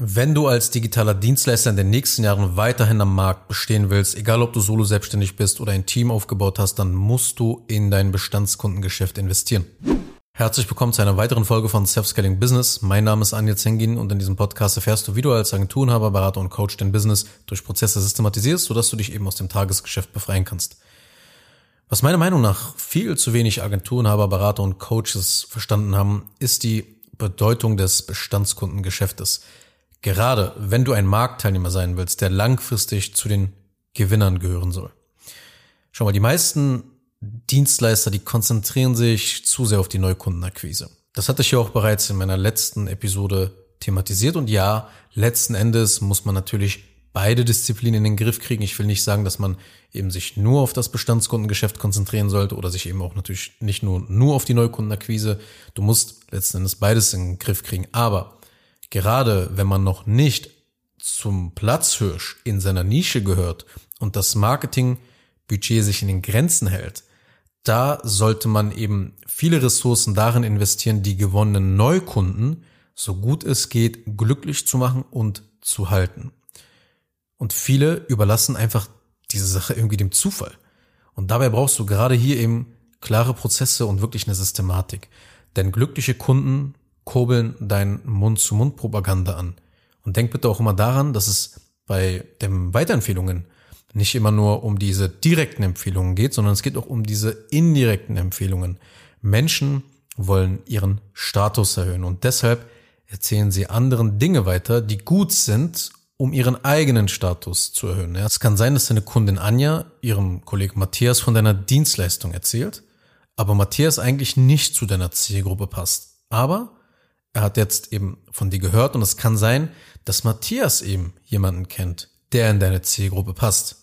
Wenn du als digitaler Dienstleister in den nächsten Jahren weiterhin am Markt bestehen willst, egal ob du solo selbstständig bist oder ein Team aufgebaut hast, dann musst du in dein Bestandskundengeschäft investieren. Herzlich willkommen zu einer weiteren Folge von Self-Scaling Business. Mein Name ist Anja Zengin und in diesem Podcast erfährst du, wie du als Agenturenhaber, Berater und Coach dein Business durch Prozesse systematisierst, sodass du dich eben aus dem Tagesgeschäft befreien kannst. Was meiner Meinung nach viel zu wenig Agenturenhaber, Berater und Coaches verstanden haben, ist die Bedeutung des Bestandskundengeschäftes. Gerade wenn du ein Marktteilnehmer sein willst, der langfristig zu den Gewinnern gehören soll. Schau mal, die meisten Dienstleister, die konzentrieren sich zu sehr auf die Neukundenakquise. Das hatte ich ja auch bereits in meiner letzten Episode thematisiert und ja, letzten Endes muss man natürlich beide Disziplinen in den Griff kriegen. Ich will nicht sagen, dass man eben sich nur auf das Bestandskundengeschäft konzentrieren sollte oder sich eben auch natürlich nicht nur, nur auf die Neukundenakquise. Du musst letzten Endes beides in den Griff kriegen. Aber Gerade wenn man noch nicht zum Platzhirsch in seiner Nische gehört und das Marketingbudget sich in den Grenzen hält, da sollte man eben viele Ressourcen darin investieren, die gewonnenen Neukunden so gut es geht glücklich zu machen und zu halten. Und viele überlassen einfach diese Sache irgendwie dem Zufall. Und dabei brauchst du gerade hier eben klare Prozesse und wirklich eine Systematik. Denn glückliche Kunden kurbeln dein Mund-zu-Mund-Propaganda an. Und denk bitte auch immer daran, dass es bei den Weiterempfehlungen nicht immer nur um diese direkten Empfehlungen geht, sondern es geht auch um diese indirekten Empfehlungen. Menschen wollen ihren Status erhöhen und deshalb erzählen sie anderen Dinge weiter, die gut sind, um ihren eigenen Status zu erhöhen. es kann sein, dass deine Kundin Anja ihrem Kollegen Matthias von deiner Dienstleistung erzählt, aber Matthias eigentlich nicht zu deiner Zielgruppe passt. Aber er hat jetzt eben von dir gehört und es kann sein, dass Matthias eben jemanden kennt, der in deine Zielgruppe passt.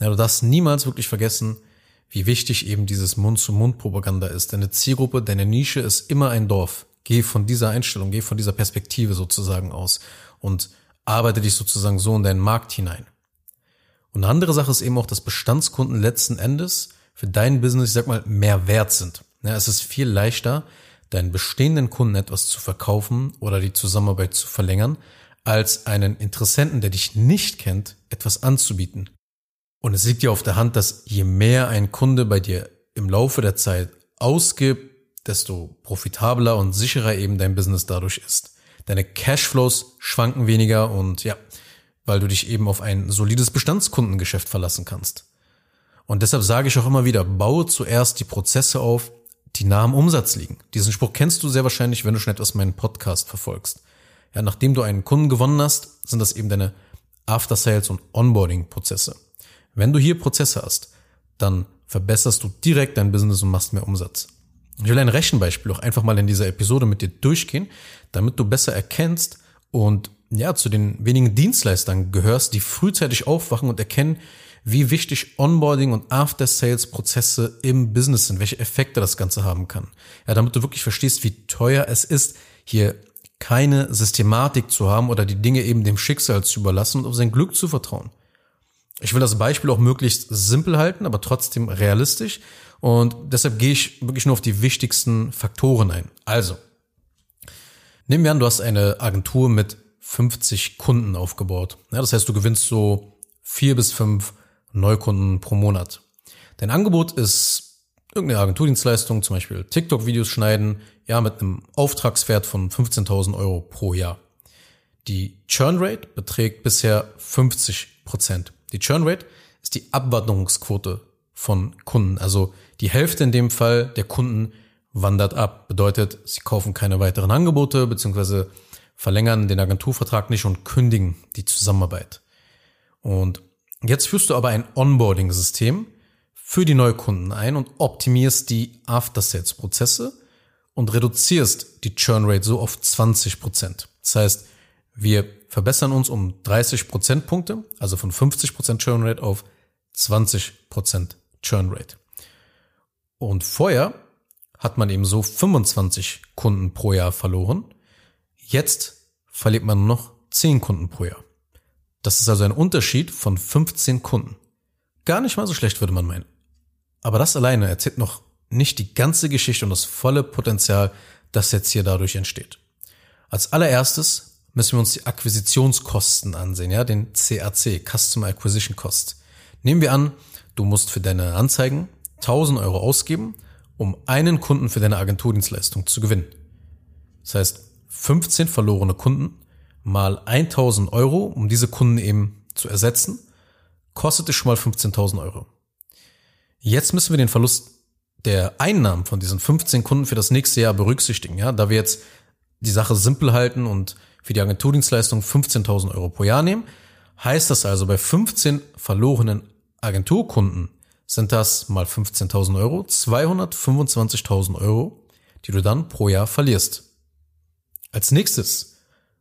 Ja, du darfst niemals wirklich vergessen, wie wichtig eben dieses Mund-zu-Mund-Propaganda ist. Deine Zielgruppe, deine Nische ist immer ein Dorf. Geh von dieser Einstellung, geh von dieser Perspektive sozusagen aus und arbeite dich sozusagen so in deinen Markt hinein. Und eine andere Sache ist eben auch, dass Bestandskunden letzten Endes für dein Business, ich sag mal, mehr wert sind. Ja, es ist viel leichter, deinen bestehenden Kunden etwas zu verkaufen oder die Zusammenarbeit zu verlängern, als einen Interessenten, der dich nicht kennt, etwas anzubieten. Und es liegt dir auf der Hand, dass je mehr ein Kunde bei dir im Laufe der Zeit ausgibt, desto profitabler und sicherer eben dein Business dadurch ist. Deine Cashflows schwanken weniger und ja, weil du dich eben auf ein solides Bestandskundengeschäft verlassen kannst. Und deshalb sage ich auch immer wieder, baue zuerst die Prozesse auf, die nah am Umsatz liegen. Diesen Spruch kennst du sehr wahrscheinlich, wenn du schon etwas meinen Podcast verfolgst. Ja, nachdem du einen Kunden gewonnen hast, sind das eben deine After-Sales und Onboarding-Prozesse. Wenn du hier Prozesse hast, dann verbesserst du direkt dein Business und machst mehr Umsatz. Ich will ein Rechenbeispiel auch einfach mal in dieser Episode mit dir durchgehen, damit du besser erkennst und ja, zu den wenigen Dienstleistern gehörst, die frühzeitig aufwachen und erkennen, wie wichtig Onboarding und After-Sales-Prozesse im Business sind, welche Effekte das Ganze haben kann. Ja, damit du wirklich verstehst, wie teuer es ist, hier keine Systematik zu haben oder die Dinge eben dem Schicksal zu überlassen und auf sein Glück zu vertrauen. Ich will das Beispiel auch möglichst simpel halten, aber trotzdem realistisch. Und deshalb gehe ich wirklich nur auf die wichtigsten Faktoren ein. Also, nehmen wir an, du hast eine Agentur mit 50 Kunden aufgebaut. Ja, das heißt, du gewinnst so vier bis fünf Neukunden pro Monat. Dein Angebot ist irgendeine Agenturdienstleistung, zum Beispiel TikTok-Videos schneiden, ja, mit einem Auftragswert von 15.000 Euro pro Jahr. Die Churn Rate beträgt bisher 50 Prozent. Die Churn Rate ist die Abwanderungsquote von Kunden. Also die Hälfte in dem Fall der Kunden wandert ab. Bedeutet, sie kaufen keine weiteren Angebote beziehungsweise verlängern den Agenturvertrag nicht und kündigen die Zusammenarbeit. Und Jetzt führst du aber ein Onboarding-System für die Neukunden ein und optimierst die After-Sales-Prozesse und reduzierst die Churn Rate so auf 20 Prozent. Das heißt, wir verbessern uns um 30 Prozentpunkte, also von 50 Prozent Churn Rate auf 20 Prozent Churn Rate. Und vorher hat man eben so 25 Kunden pro Jahr verloren. Jetzt verliert man nur noch 10 Kunden pro Jahr. Das ist also ein Unterschied von 15 Kunden. Gar nicht mal so schlecht, würde man meinen. Aber das alleine erzählt noch nicht die ganze Geschichte und das volle Potenzial, das jetzt hier dadurch entsteht. Als allererstes müssen wir uns die Akquisitionskosten ansehen, ja, den CAC, Customer Acquisition Cost. Nehmen wir an, du musst für deine Anzeigen 1000 Euro ausgeben, um einen Kunden für deine Agenturdienstleistung zu gewinnen. Das heißt, 15 verlorene Kunden mal 1000 Euro, um diese Kunden eben zu ersetzen, kostet dich schon mal 15.000 Euro. Jetzt müssen wir den Verlust der Einnahmen von diesen 15 Kunden für das nächste Jahr berücksichtigen, ja, da wir jetzt die Sache simpel halten und für die Agenturdienstleistung 15.000 Euro pro Jahr nehmen, heißt das also bei 15 verlorenen Agenturkunden sind das mal 15.000 Euro, 225.000 Euro, die du dann pro Jahr verlierst. Als nächstes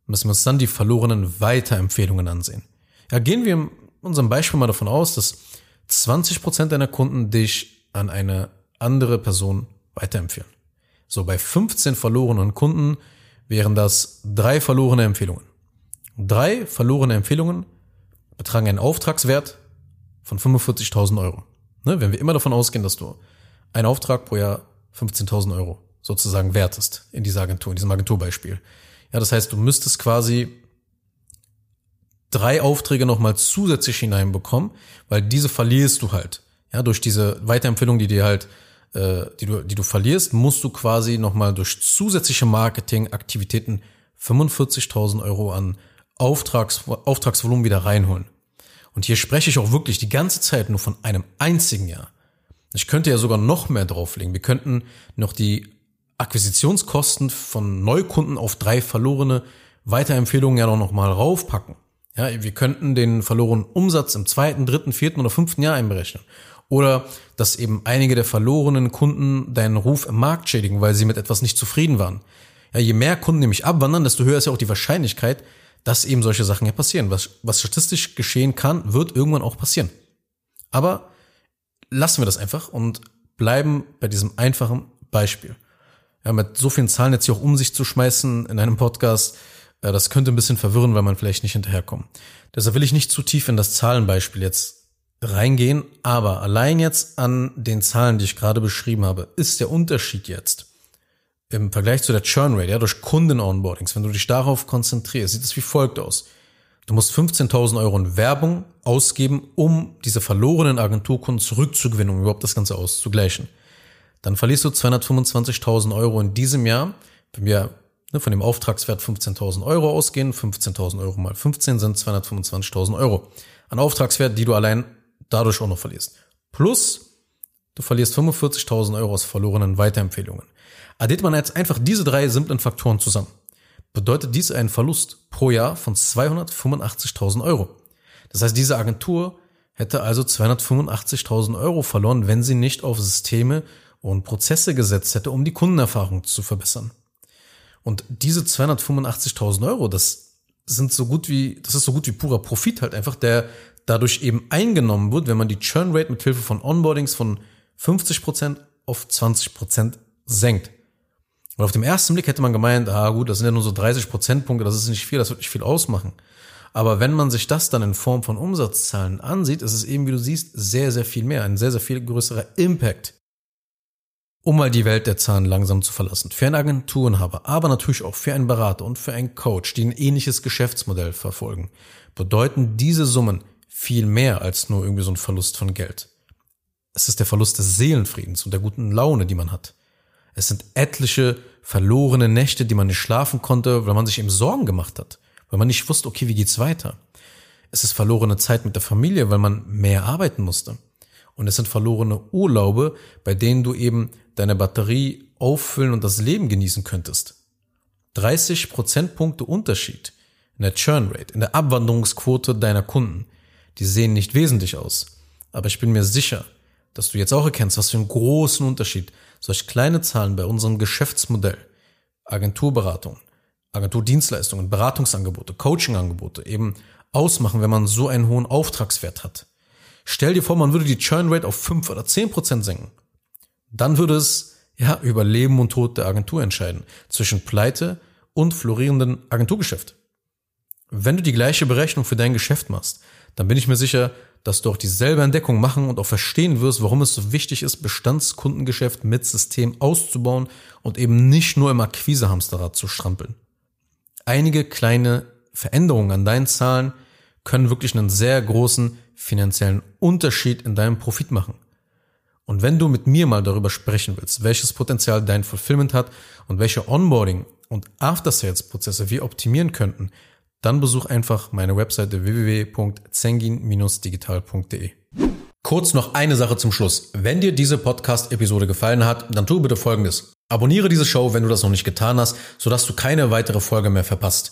müssen wir uns dann die verlorenen Weiterempfehlungen ansehen. Ja, gehen wir in unserem Beispiel mal davon aus, dass 20% deiner Kunden dich an eine andere Person weiterempfehlen. So, bei 15 verlorenen Kunden wären das drei verlorene Empfehlungen. Drei verlorene Empfehlungen betragen einen Auftragswert von 45.000 Euro. Ne? Wenn wir immer davon ausgehen, dass du einen Auftrag pro Jahr 15.000 Euro sozusagen wertest in dieser Agentur, in diesem Agenturbeispiel. Ja, das heißt, du müsstest quasi drei Aufträge nochmal zusätzlich hineinbekommen, weil diese verlierst du halt. Ja, durch diese Weiterempfehlung, die dir halt, äh, die du, die du verlierst, musst du quasi nochmal durch zusätzliche Marketingaktivitäten 45.000 Euro an Auftrags, Auftragsvolumen wieder reinholen. Und hier spreche ich auch wirklich die ganze Zeit nur von einem einzigen Jahr. Ich könnte ja sogar noch mehr drauflegen. Wir könnten noch die Akquisitionskosten von Neukunden auf drei verlorene Weiterempfehlungen ja noch mal raufpacken. Ja, wir könnten den verlorenen Umsatz im zweiten, dritten, vierten oder fünften Jahr einberechnen. Oder dass eben einige der verlorenen Kunden deinen Ruf im Markt schädigen, weil sie mit etwas nicht zufrieden waren. Ja, je mehr Kunden nämlich abwandern, desto höher ist ja auch die Wahrscheinlichkeit, dass eben solche Sachen ja passieren. Was, was statistisch geschehen kann, wird irgendwann auch passieren. Aber lassen wir das einfach und bleiben bei diesem einfachen Beispiel. Ja, mit so vielen Zahlen jetzt hier auch um sich zu schmeißen in einem Podcast, äh, das könnte ein bisschen verwirren, weil man vielleicht nicht hinterherkommt. Deshalb will ich nicht zu tief in das Zahlenbeispiel jetzt reingehen, aber allein jetzt an den Zahlen, die ich gerade beschrieben habe, ist der Unterschied jetzt im Vergleich zu der Churn Rate, ja, durch Kunden-Onboardings, wenn du dich darauf konzentrierst, sieht es wie folgt aus. Du musst 15.000 Euro in Werbung ausgeben, um diese verlorenen Agenturkunden zurückzugewinnen, um überhaupt das Ganze auszugleichen. Dann verlierst du 225.000 Euro in diesem Jahr, wenn wir Ne, von dem Auftragswert 15.000 Euro ausgehen, 15.000 Euro mal 15 sind 225.000 Euro. An Auftragswert, die du allein dadurch auch noch verlierst. Plus, du verlierst 45.000 Euro aus verlorenen Weiterempfehlungen. Addiert man jetzt einfach diese drei simplen Faktoren zusammen, bedeutet dies einen Verlust pro Jahr von 285.000 Euro. Das heißt, diese Agentur hätte also 285.000 Euro verloren, wenn sie nicht auf Systeme und Prozesse gesetzt hätte, um die Kundenerfahrung zu verbessern. Und diese 285.000 Euro, das sind so gut wie, das ist so gut wie purer Profit halt einfach, der dadurch eben eingenommen wird, wenn man die Churn Rate mit Hilfe von Onboardings von 50% auf 20% senkt. Und auf dem ersten Blick hätte man gemeint, ah gut, das sind ja nur so 30 Prozentpunkte, das ist nicht viel, das wird nicht viel ausmachen. Aber wenn man sich das dann in Form von Umsatzzahlen ansieht, ist es eben, wie du siehst, sehr, sehr viel mehr, ein sehr, sehr viel größerer Impact um mal die Welt der Zahlen langsam zu verlassen. Für einen Agenturenhaber, aber natürlich auch für einen Berater und für einen Coach, die ein ähnliches Geschäftsmodell verfolgen, bedeuten diese Summen viel mehr als nur irgendwie so ein Verlust von Geld. Es ist der Verlust des Seelenfriedens und der guten Laune, die man hat. Es sind etliche verlorene Nächte, die man nicht schlafen konnte, weil man sich eben Sorgen gemacht hat, weil man nicht wusste, okay, wie geht's weiter? Es ist verlorene Zeit mit der Familie, weil man mehr arbeiten musste. Und es sind verlorene Urlaube, bei denen du eben deine Batterie auffüllen und das Leben genießen könntest. 30 Prozentpunkte Unterschied in der Churn Rate, in der Abwanderungsquote deiner Kunden. Die sehen nicht wesentlich aus. Aber ich bin mir sicher, dass du jetzt auch erkennst, was für einen großen Unterschied solch kleine Zahlen bei unserem Geschäftsmodell, Agenturberatung, Agenturdienstleistungen, Beratungsangebote, Coachingangebote eben ausmachen, wenn man so einen hohen Auftragswert hat. Stell dir vor, man würde die Churn Rate auf 5 oder 10 Prozent senken. Dann würde es ja über Leben und Tod der Agentur entscheiden, zwischen Pleite und florierenden Agenturgeschäft. Wenn du die gleiche Berechnung für dein Geschäft machst, dann bin ich mir sicher, dass du auch dieselbe Entdeckung machen und auch verstehen wirst, warum es so wichtig ist, Bestandskundengeschäft mit System auszubauen und eben nicht nur im Akquisehamsterrad zu strampeln. einige kleine Veränderungen an deinen Zahlen können wirklich einen sehr großen finanziellen Unterschied in deinem Profit machen. Und wenn du mit mir mal darüber sprechen willst, welches Potenzial dein Fulfillment hat und welche Onboarding und After-Sales-Prozesse wir optimieren könnten, dann besuch einfach meine Webseite www.zengin-digital.de. Kurz noch eine Sache zum Schluss. Wenn dir diese Podcast-Episode gefallen hat, dann tu bitte Folgendes. Abonniere diese Show, wenn du das noch nicht getan hast, sodass du keine weitere Folge mehr verpasst.